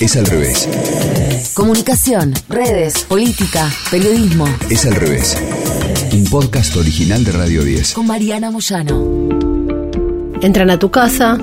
Es al revés. Comunicación, redes, política, periodismo. Es al revés. Un podcast original de Radio 10. Con Mariana Moyano. Entran a tu casa,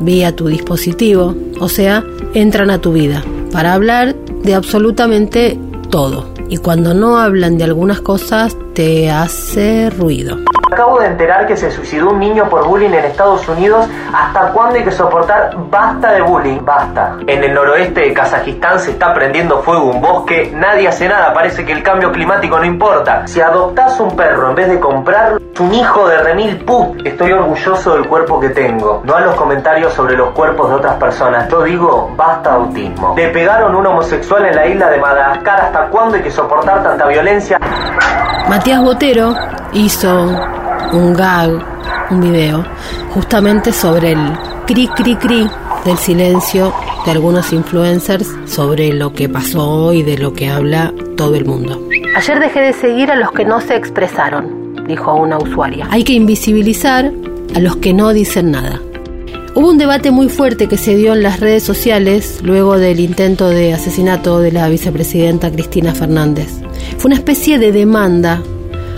vía tu dispositivo, o sea, entran a tu vida para hablar de absolutamente todo. Y cuando no hablan de algunas cosas, te hace ruido. Acabo de enterar que se suicidó un niño por bullying en Estados Unidos. ¿Hasta cuándo hay que soportar? Basta de bullying, basta. En el noroeste de Kazajistán se está prendiendo fuego un bosque. Nadie hace nada, parece que el cambio climático no importa. Si adoptás un perro en vez de comprarlo, es un hijo de remil put. Estoy orgulloso del cuerpo que tengo. No a los comentarios sobre los cuerpos de otras personas. Yo digo, basta autismo. Le pegaron un homosexual en la isla de Madagascar. ¿Hasta cuándo hay que soportar tanta violencia? Matías Botero hizo un gag, un video, justamente sobre el cri cri cri del silencio de algunos influencers sobre lo que pasó y de lo que habla todo el mundo. Ayer dejé de seguir a los que no se expresaron, dijo una usuaria. Hay que invisibilizar a los que no dicen nada. Hubo un debate muy fuerte que se dio en las redes sociales luego del intento de asesinato de la vicepresidenta Cristina Fernández. Fue una especie de demanda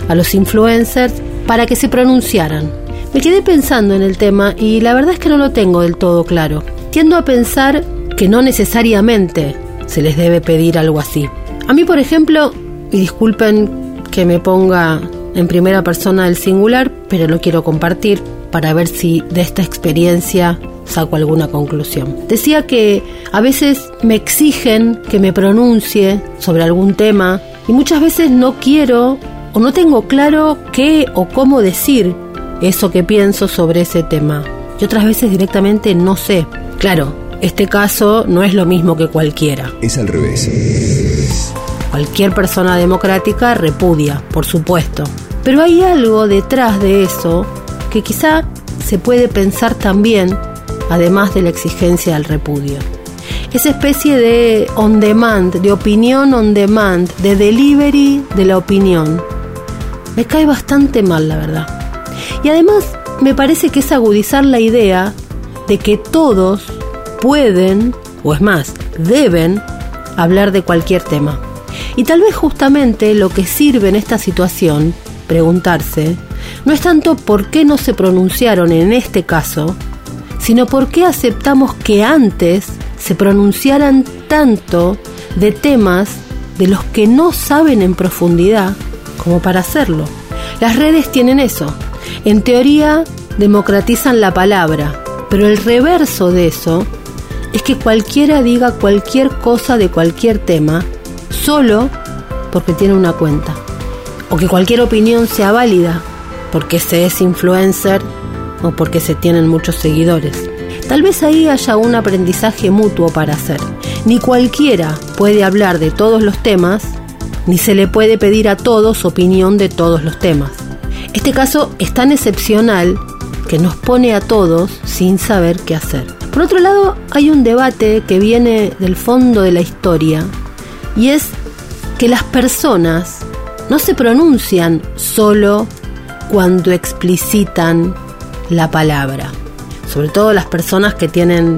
a los influencers para que se pronunciaran. Me quedé pensando en el tema y la verdad es que no lo tengo del todo claro. Tiendo a pensar que no necesariamente se les debe pedir algo así. A mí, por ejemplo, y disculpen que me ponga en primera persona del singular, pero lo quiero compartir para ver si de esta experiencia saco alguna conclusión. Decía que a veces me exigen que me pronuncie sobre algún tema y muchas veces no quiero o no tengo claro qué o cómo decir eso que pienso sobre ese tema. Y otras veces directamente no sé. Claro, este caso no es lo mismo que cualquiera. Es al revés. Cualquier persona democrática repudia, por supuesto. Pero hay algo detrás de eso que quizá se puede pensar también, además de la exigencia del repudio. Esa especie de on demand, de opinión on demand, de delivery de la opinión, me cae bastante mal, la verdad. Y además me parece que es agudizar la idea de que todos pueden, o es más, deben hablar de cualquier tema. Y tal vez justamente lo que sirve en esta situación, preguntarse, no es tanto por qué no se pronunciaron en este caso, sino por qué aceptamos que antes se pronunciaran tanto de temas de los que no saben en profundidad como para hacerlo. Las redes tienen eso. En teoría democratizan la palabra, pero el reverso de eso es que cualquiera diga cualquier cosa de cualquier tema solo porque tiene una cuenta. O que cualquier opinión sea válida porque se es influencer o porque se tienen muchos seguidores. Tal vez ahí haya un aprendizaje mutuo para hacer. Ni cualquiera puede hablar de todos los temas ni se le puede pedir a todos opinión de todos los temas. Este caso es tan excepcional que nos pone a todos sin saber qué hacer. Por otro lado, hay un debate que viene del fondo de la historia y es que las personas no se pronuncian solo cuando explicitan la palabra, sobre todo las personas que tienen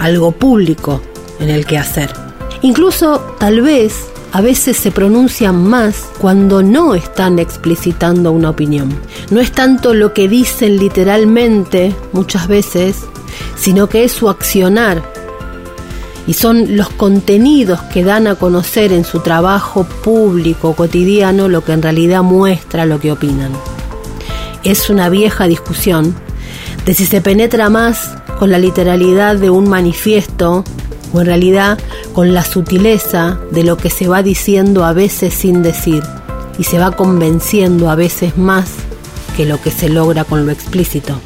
algo público en el que hacer. Incluso tal vez a veces se pronuncian más cuando no están explicitando una opinión. No es tanto lo que dicen literalmente muchas veces, sino que es su accionar. Y son los contenidos que dan a conocer en su trabajo público cotidiano lo que en realidad muestra lo que opinan. Es una vieja discusión de si se penetra más con la literalidad de un manifiesto o en realidad con la sutileza de lo que se va diciendo a veces sin decir y se va convenciendo a veces más que lo que se logra con lo explícito.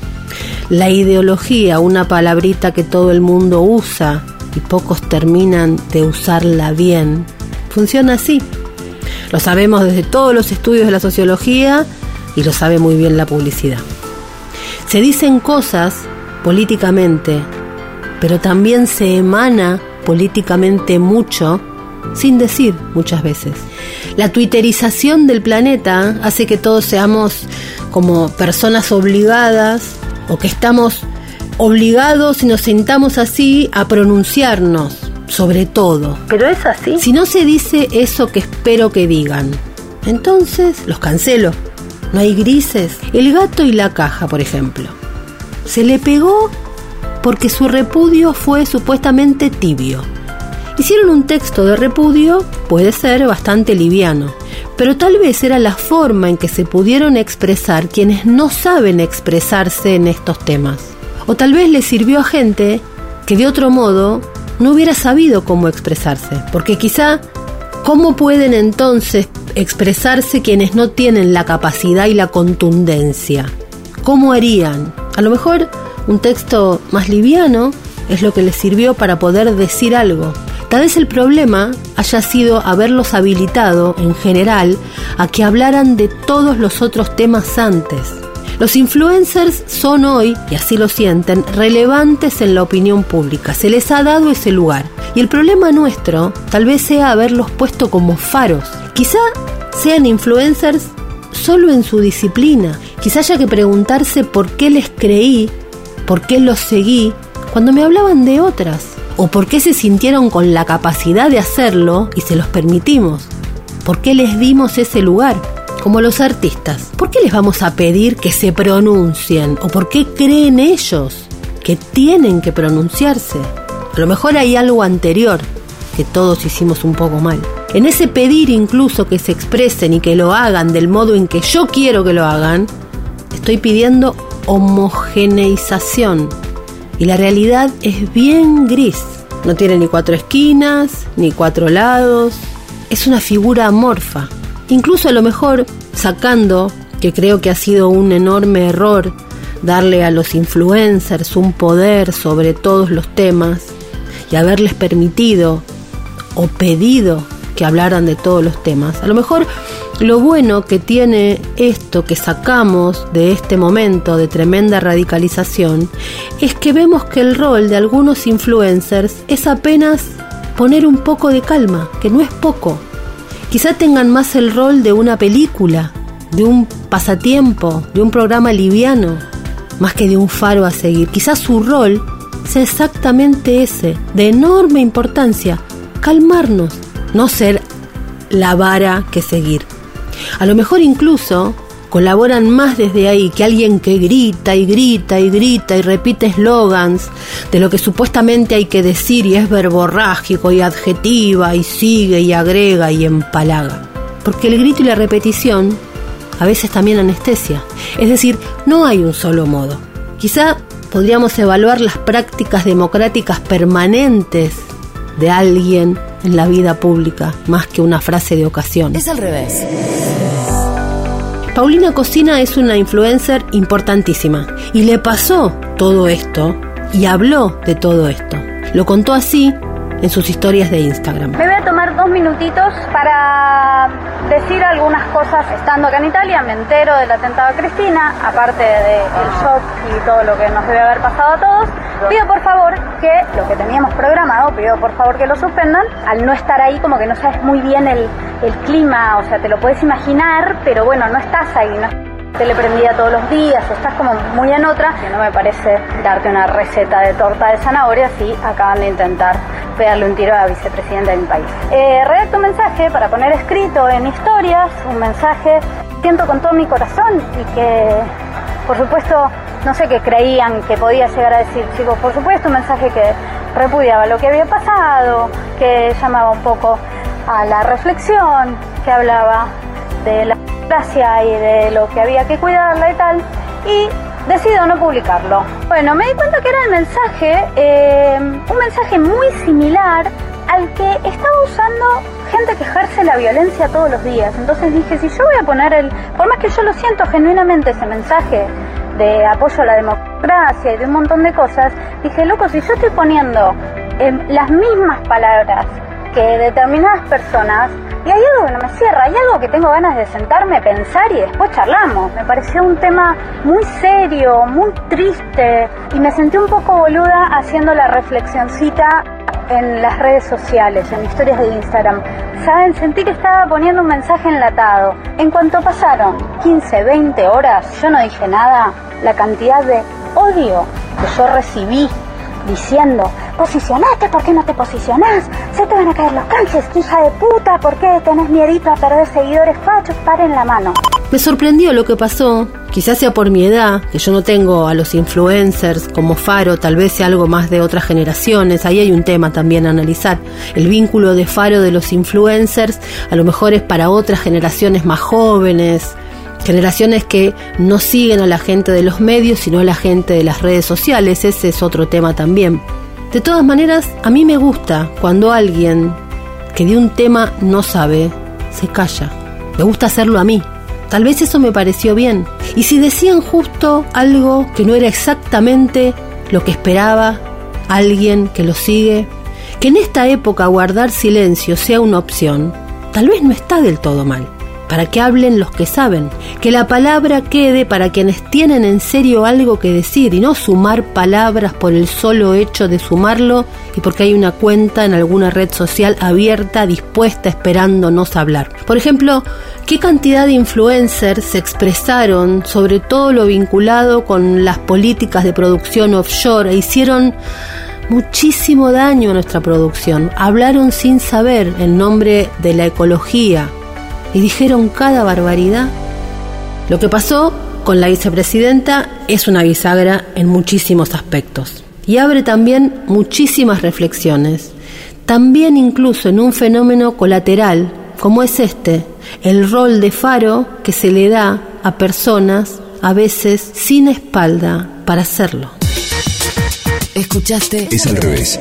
La ideología, una palabrita que todo el mundo usa y pocos terminan de usarla bien, funciona así. Lo sabemos desde todos los estudios de la sociología y lo sabe muy bien la publicidad. Se dicen cosas políticamente pero también se emana políticamente mucho sin decir muchas veces. La twitterización del planeta hace que todos seamos como personas obligadas o que estamos obligados y nos sentamos así a pronunciarnos sobre todo. Pero es así. Si no se dice eso que espero que digan, entonces los cancelo. No hay grises. El gato y la caja, por ejemplo. Se le pegó porque su repudio fue supuestamente tibio. Hicieron un texto de repudio, puede ser bastante liviano, pero tal vez era la forma en que se pudieron expresar quienes no saben expresarse en estos temas. O tal vez le sirvió a gente que de otro modo no hubiera sabido cómo expresarse, porque quizá ¿cómo pueden entonces expresarse quienes no tienen la capacidad y la contundencia? ¿Cómo harían? A lo mejor un texto más liviano es lo que les sirvió para poder decir algo. Tal vez el problema haya sido haberlos habilitado, en general, a que hablaran de todos los otros temas antes. Los influencers son hoy, y así lo sienten, relevantes en la opinión pública. Se les ha dado ese lugar. Y el problema nuestro tal vez sea haberlos puesto como faros. Quizá sean influencers solo en su disciplina. Quizá haya que preguntarse por qué les creí por qué los seguí cuando me hablaban de otras, o por qué se sintieron con la capacidad de hacerlo y se los permitimos, por qué les dimos ese lugar. Como los artistas, ¿por qué les vamos a pedir que se pronuncien? ¿O por qué creen ellos que tienen que pronunciarse? A lo mejor hay algo anterior que todos hicimos un poco mal. En ese pedir incluso que se expresen y que lo hagan del modo en que yo quiero que lo hagan, estoy pidiendo homogeneización y la realidad es bien gris. No tiene ni cuatro esquinas, ni cuatro lados. Es una figura amorfa. Incluso a lo mejor sacando, que creo que ha sido un enorme error, darle a los influencers un poder sobre todos los temas y haberles permitido o pedido que hablaran de todos los temas. A lo mejor lo bueno que tiene esto que sacamos de este momento de tremenda radicalización es que vemos que el rol de algunos influencers es apenas poner un poco de calma, que no es poco. Quizá tengan más el rol de una película, de un pasatiempo, de un programa liviano, más que de un faro a seguir. Quizá su rol sea exactamente ese, de enorme importancia, calmarnos, no ser la vara que seguir. A lo mejor incluso colaboran más desde ahí que alguien que grita y grita y grita y repite eslogans de lo que supuestamente hay que decir y es verborrágico y adjetiva y sigue y agrega y empalaga. Porque el grito y la repetición a veces también anestesia. Es decir, no hay un solo modo. Quizá podríamos evaluar las prácticas democráticas permanentes de alguien en la vida pública más que una frase de ocasión. Es al revés. Paulina Cocina es una influencer importantísima y le pasó todo esto y habló de todo esto. Lo contó así en sus historias de Instagram. Me voy a tomar dos minutitos para decir algunas cosas. Estando acá en Italia me entero del atentado a Cristina, aparte del shock y todo lo que nos debe haber pasado a todos. Pido por favor que lo que teníamos programado, pido por favor que lo suspendan. Al no estar ahí como que no sabes muy bien el, el clima, o sea, te lo puedes imaginar, pero bueno, no estás ahí, no tele prendida todos los días, estás como muy en otra, que no me parece darte una receta de torta de zanahoria si acaban de intentar pegarle un tiro a la vicepresidenta de mi país. Eh, redacto un mensaje para poner escrito en historias, un mensaje siento con todo mi corazón y que, por supuesto, no sé qué creían que podía llegar a decir, chicos, por supuesto, un mensaje que repudiaba lo que había pasado, que llamaba un poco a la reflexión, que hablaba de la gracia y de lo que había que cuidarla y tal, y decido no publicarlo. Bueno, me di cuenta que era el mensaje, eh, un mensaje muy similar al que estaba usando gente que ejerce la violencia todos los días. Entonces dije, si yo voy a poner el, por más que yo lo siento genuinamente ese mensaje de apoyo a la democracia y de un montón de cosas, dije, loco, si yo estoy poniendo eh, las mismas palabras que determinadas personas, y hay algo que no me cierra, hay algo que tengo ganas de sentarme, pensar y después charlamos. Me pareció un tema muy serio, muy triste y me sentí un poco boluda haciendo la reflexioncita en las redes sociales, en historias de Instagram. Saben, sentí que estaba poniendo un mensaje enlatado. En cuanto pasaron 15, 20 horas, yo no dije nada, la cantidad de odio que yo recibí diciendo, posicionate, ¿por qué no te posicionás? Se te van a caer los canjes, hija de puta, ¿por qué tenés miedito a perder seguidores fachos? Paren la mano. Me sorprendió lo que pasó, quizás sea por mi edad, que yo no tengo a los influencers como Faro, tal vez sea algo más de otras generaciones, ahí hay un tema también a analizar. El vínculo de Faro de los influencers a lo mejor es para otras generaciones más jóvenes, generaciones que no siguen a la gente de los medios, sino a la gente de las redes sociales, ese es otro tema también. De todas maneras, a mí me gusta cuando alguien que de un tema no sabe, se calla. Me gusta hacerlo a mí. Tal vez eso me pareció bien. Y si decían justo algo que no era exactamente lo que esperaba alguien que lo sigue, que en esta época guardar silencio sea una opción, tal vez no está del todo mal para que hablen los que saben, que la palabra quede para quienes tienen en serio algo que decir y no sumar palabras por el solo hecho de sumarlo y porque hay una cuenta en alguna red social abierta, dispuesta, esperándonos hablar. Por ejemplo, ¿qué cantidad de influencers se expresaron sobre todo lo vinculado con las políticas de producción offshore e hicieron muchísimo daño a nuestra producción? Hablaron sin saber en nombre de la ecología, y dijeron cada barbaridad. Lo que pasó con la vicepresidenta es una bisagra en muchísimos aspectos y abre también muchísimas reflexiones, también incluso en un fenómeno colateral como es este, el rol de faro que se le da a personas a veces sin espalda para hacerlo. Escuchaste Es al revés.